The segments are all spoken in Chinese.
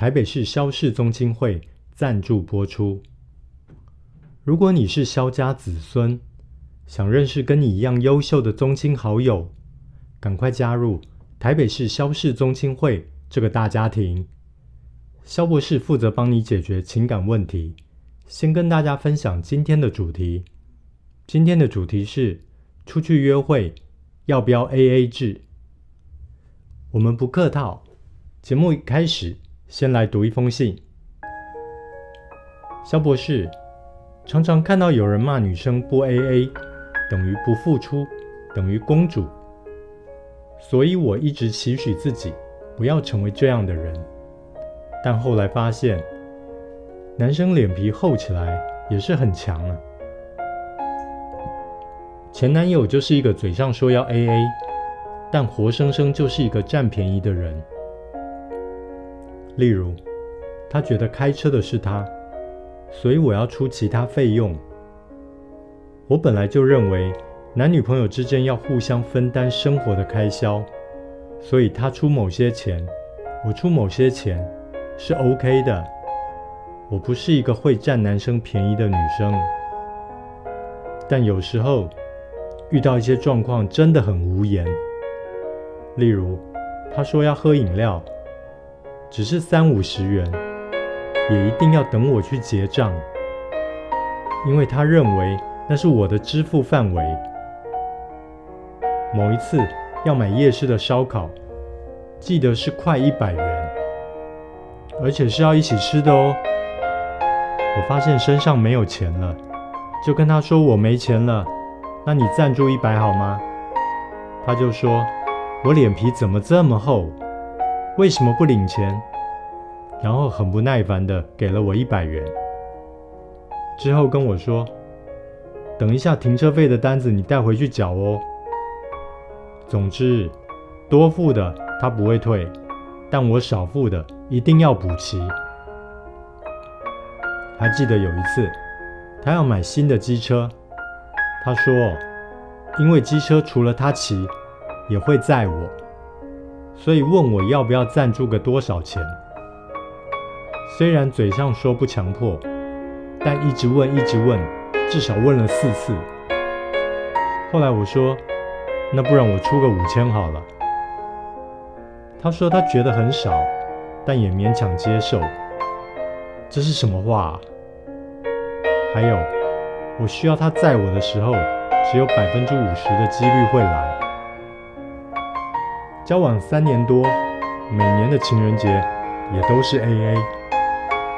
台北市萧氏宗亲会赞助播出。如果你是萧家子孙，想认识跟你一样优秀的宗亲好友，赶快加入台北市萧氏宗亲会这个大家庭。萧博士负责帮你解决情感问题。先跟大家分享今天的主题。今天的主题是出去约会要不要 AA 制？我们不客套。节目一开始。先来读一封信。肖博士常常看到有人骂女生不 AA 等于不付出，等于公主，所以我一直期许自己不要成为这样的人。但后来发现，男生脸皮厚起来也是很强啊。前男友就是一个嘴上说要 AA，但活生生就是一个占便宜的人。例如，他觉得开车的是他，所以我要出其他费用。我本来就认为男女朋友之间要互相分担生活的开销，所以他出某些钱，我出某些钱是 OK 的。我不是一个会占男生便宜的女生，但有时候遇到一些状况真的很无言。例如，他说要喝饮料。只是三五十元，也一定要等我去结账，因为他认为那是我的支付范围。某一次要买夜市的烧烤，记得是快一百元，而且是要一起吃的哦。我发现身上没有钱了，就跟他说我没钱了，那你赞助一百好吗？他就说，我脸皮怎么这么厚？为什么不领钱？然后很不耐烦的给了我一百元，之后跟我说：“等一下停车费的单子你带回去缴哦。”总之，多付的他不会退，但我少付的一定要补齐。还记得有一次，他要买新的机车，他说：“因为机车除了他骑，也会载我。”所以问我要不要赞助个多少钱？虽然嘴上说不强迫，但一直问一直问，至少问了四次。后来我说：“那不然我出个五千好了。”他说他觉得很少，但也勉强接受。这是什么话？还有，我需要他载我的时候，只有百分之五十的几率会来。交往三年多，每年的情人节也都是 AA，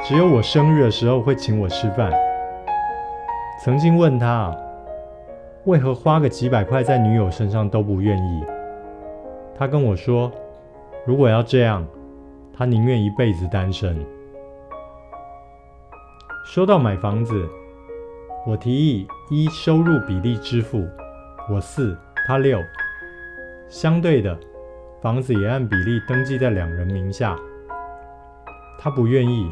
只有我生日的时候会请我吃饭。曾经问他，为何花个几百块在女友身上都不愿意？他跟我说，如果要这样，他宁愿一辈子单身。说到买房子，我提议依收入比例支付，我四，他六，相对的。房子也按比例登记在两人名下，他不愿意，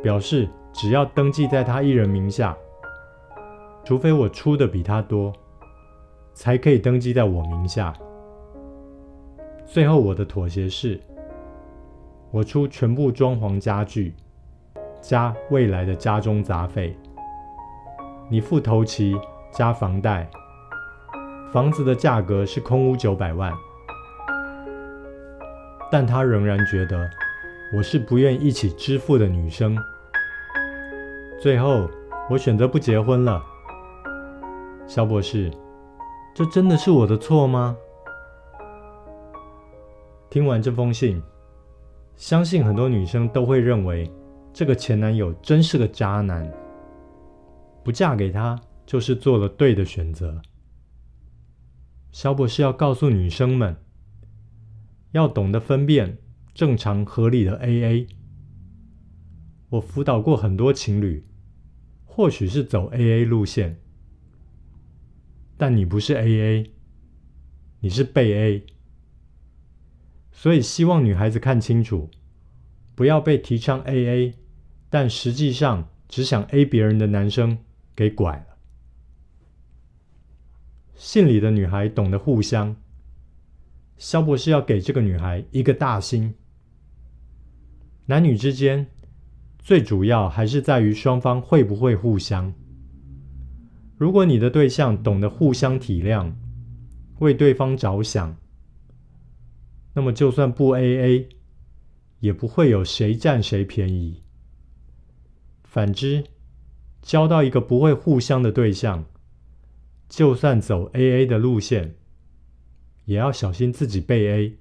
表示只要登记在他一人名下，除非我出的比他多，才可以登记在我名下。最后我的妥协是，我出全部装潢家具，加未来的家中杂费，你付头期加房贷，房子的价格是空屋九百万。但他仍然觉得我是不愿意一起支付的女生最后，我选择不结婚了。肖博士，这真的是我的错吗？听完这封信，相信很多女生都会认为这个前男友真是个渣男，不嫁给他就是做了对的选择。肖博士要告诉女生们，要懂得分辨正常合理的 AA。我辅导过很多情侣，或许是走 AA 路线。但你不是 AA，你是被 A，所以希望女孩子看清楚，不要被提倡 AA，但实际上只想 A 别人的男生给拐了。信里的女孩懂得互相，肖博士要给这个女孩一个大心。男女之间，最主要还是在于双方会不会互相。如果你的对象懂得互相体谅，为对方着想，那么就算不 AA，也不会有谁占谁便宜。反之，交到一个不会互相的对象，就算走 AA 的路线，也要小心自己被 A。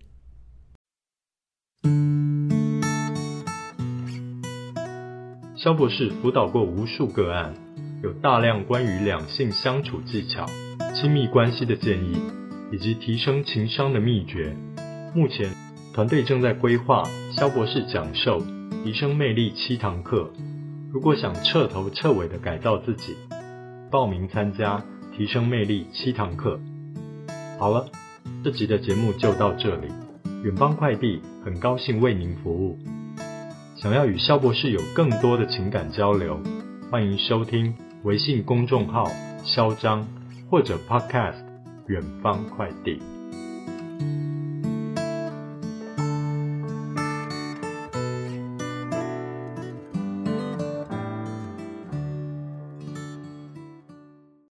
肖博士辅导过无数个案。有大量关于两性相处技巧、亲密关系的建议，以及提升情商的秘诀。目前，团队正在规划肖博士讲授提升魅力七堂课。如果想彻头彻尾的改造自己，报名参加提升魅力七堂课。好了，这集的节目就到这里。远方快递很高兴为您服务。想要与肖博士有更多的情感交流，欢迎收听。微信公众号“肖张”或者 Podcast“ 远方快递”。